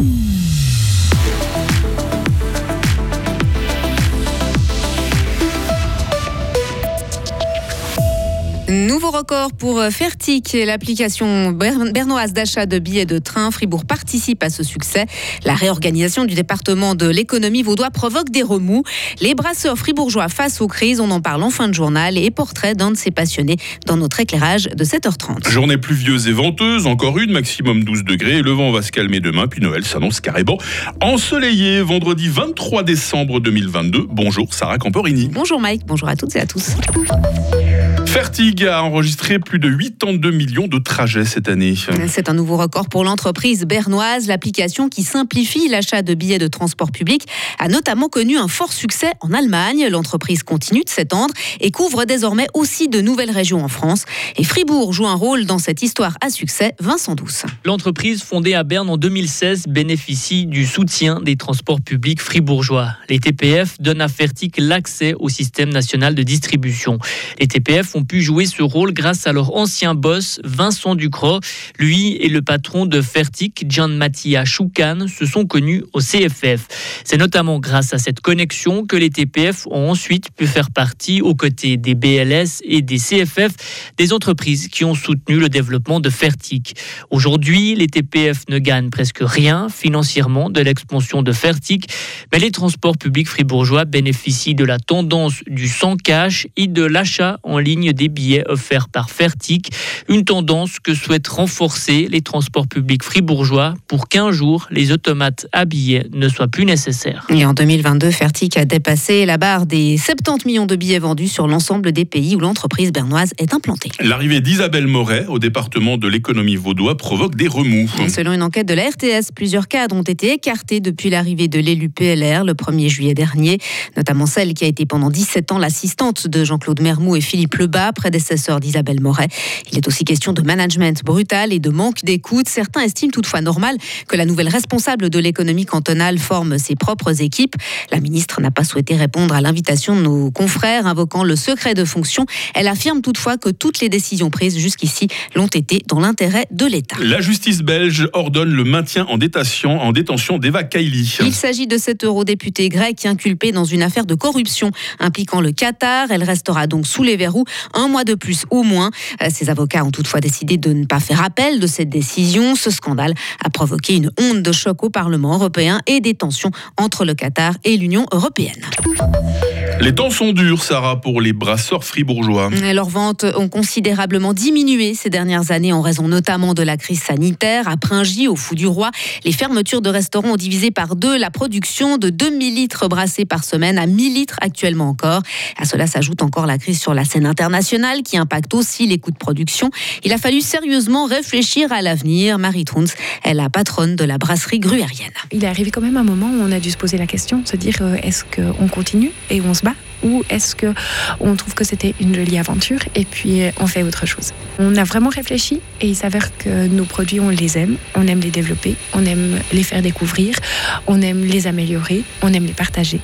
Thank you. Nouveau record pour euh, Fertic, l'application bernoise d'achat de billets de train. Fribourg participe à ce succès. La réorganisation du département de l'économie vaudois provoque des remous. Les brasseurs fribourgeois face aux crises, on en parle en fin de journal et portrait d'un de ces passionnés dans notre éclairage de 7h30. Journée pluvieuse et venteuse, encore une, maximum 12 degrés. Le vent va se calmer demain, puis Noël s'annonce carrément ensoleillé. Vendredi 23 décembre 2022. Bonjour Sarah Camporini. Bonjour Mike, bonjour à toutes et à tous. Fertig a enregistré plus de 82 millions de trajets cette année. C'est un nouveau record pour l'entreprise bernoise. L'application qui simplifie l'achat de billets de transport public a notamment connu un fort succès en Allemagne. L'entreprise continue de s'étendre et couvre désormais aussi de nouvelles régions en France. Et Fribourg joue un rôle dans cette histoire à succès. Vincent Douce. L'entreprise fondée à Berne en 2016 bénéficie du soutien des transports publics fribourgeois. Les TPF donnent à Fertig l'accès au système national de distribution. Les TPF ont pu jouer ce rôle grâce à leur ancien boss, Vincent Ducrot. Lui et le patron de Fertic, John Mattia se sont connus au CFF. C'est notamment grâce à cette connexion que les TPF ont ensuite pu faire partie, aux côtés des BLS et des CFF, des entreprises qui ont soutenu le développement de Fertic. Aujourd'hui, les TPF ne gagnent presque rien financièrement de l'expansion de Fertic, mais les transports publics fribourgeois bénéficient de la tendance du sans cash et de l'achat en ligne des billets offerts par Fertic, une tendance que souhaitent renforcer les transports publics fribourgeois pour qu'un jour les automates à billets ne soient plus nécessaires. Et en 2022, Fertic a dépassé la barre des 70 millions de billets vendus sur l'ensemble des pays où l'entreprise bernoise est implantée. L'arrivée d'Isabelle Moret au département de l'économie vaudois provoque des remous. selon une enquête de la RTS, plusieurs cadres ont été écartés depuis l'arrivée de l'élu PLR le 1er juillet dernier, notamment celle qui a été pendant 17 ans l'assistante de Jean-Claude Mermou et Philippe Lebas prédécesseur d'Isabelle Moret. Il est aussi question de management brutal et de manque d'écoute. Certains estiment toutefois normal que la nouvelle responsable de l'économie cantonale forme ses propres équipes. La ministre n'a pas souhaité répondre à l'invitation de nos confrères, invoquant le secret de fonction. Elle affirme toutefois que toutes les décisions prises jusqu'ici l'ont été dans l'intérêt de l'État. La justice belge ordonne le maintien en détention, en détention d'Eva Kaili. Il s'agit de cette eurodéputée grecque inculpée dans une affaire de corruption impliquant le Qatar. Elle restera donc sous les verrous un mois de plus au moins. Euh, ses avocats ont toutefois décidé de ne pas faire appel de cette décision. Ce scandale a provoqué une onde de choc au Parlement européen et des tensions entre le Qatar et l'Union européenne. Les temps sont durs, Sarah, pour les brasseurs fribourgeois. Leurs ventes ont considérablement diminué ces dernières années en raison notamment de la crise sanitaire. À Pringy, au Fou du Roi, les fermetures de restaurants ont divisé par deux la production de 2000 litres brassés par semaine à 1000 litres actuellement encore. À cela s'ajoute encore la crise sur la scène internationale qui impacte aussi les coûts de production. Il a fallu sérieusement réfléchir à l'avenir. Marie Truns est la patronne de la brasserie gruérienne. Il est arrivé quand même un moment où on a dû se poser la question, se dire euh, est-ce qu'on continue et on se bat ou est-ce que on trouve que c'était une jolie aventure et puis on fait autre chose? On a vraiment réfléchi et il s'avère que nos produits, on les aime, on aime les développer, on aime les faire découvrir, on aime les améliorer, on aime les partager.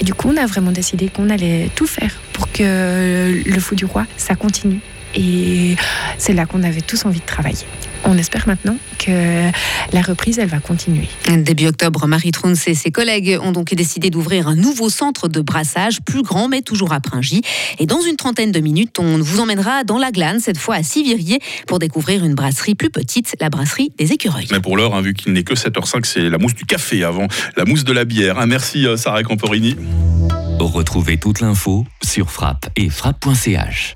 Et du coup, on a vraiment décidé qu'on allait tout faire pour que le fou du roi, ça continue. Et c'est là qu'on avait tous envie de travailler on espère maintenant que la reprise, elle va continuer. Début octobre, Marie Trouns et ses collègues ont donc décidé d'ouvrir un nouveau centre de brassage, plus grand mais toujours à Pringy. Et dans une trentaine de minutes, on vous emmènera dans la glane, cette fois à Sivirier, pour découvrir une brasserie plus petite, la brasserie des écureuils. Mais pour l'heure, hein, vu qu'il n'est que 7h05, c'est la mousse du café avant la mousse de la bière. Hein, merci euh, Sarah Camporini. Retrouvez toute l'info sur frappe et frappe.ch.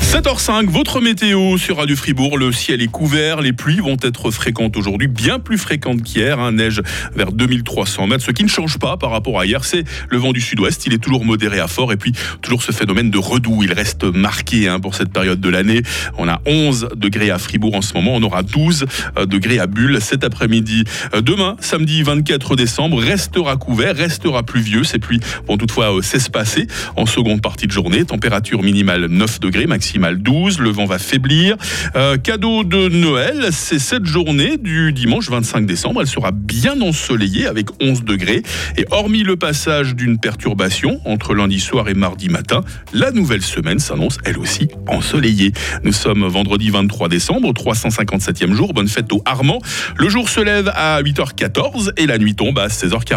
7h05, votre météo sur Radio Fribourg. Le ciel est couvert, les pluies vont être fréquentes aujourd'hui, bien plus fréquentes qu'hier. Neige vers 2300 mètres. Ce qui ne change pas par rapport à hier, c'est le vent du sud-ouest. Il est toujours modéré à fort. Et puis, toujours ce phénomène de redoux. Il reste marqué hein, pour cette période de l'année. On a 11 degrés à Fribourg en ce moment. On aura 12 euh, degrés à Bulle cet après-midi. Euh, demain, samedi 24 décembre, restera couvert, restera pluvieux. Ces pluies vont toutefois euh, s'espacer en seconde partie de journée. Température minimale 9 degrés, maximum maximale 12. Le vent va faiblir. Euh, cadeau de Noël, c'est cette journée du dimanche 25 décembre. Elle sera bien ensoleillée avec 11 degrés. Et hormis le passage d'une perturbation entre lundi soir et mardi matin, la nouvelle semaine s'annonce elle aussi ensoleillée. Nous sommes vendredi 23 décembre, 357e jour. Bonne fête au Armand. Le jour se lève à 8h14 et la nuit tombe à 16h40.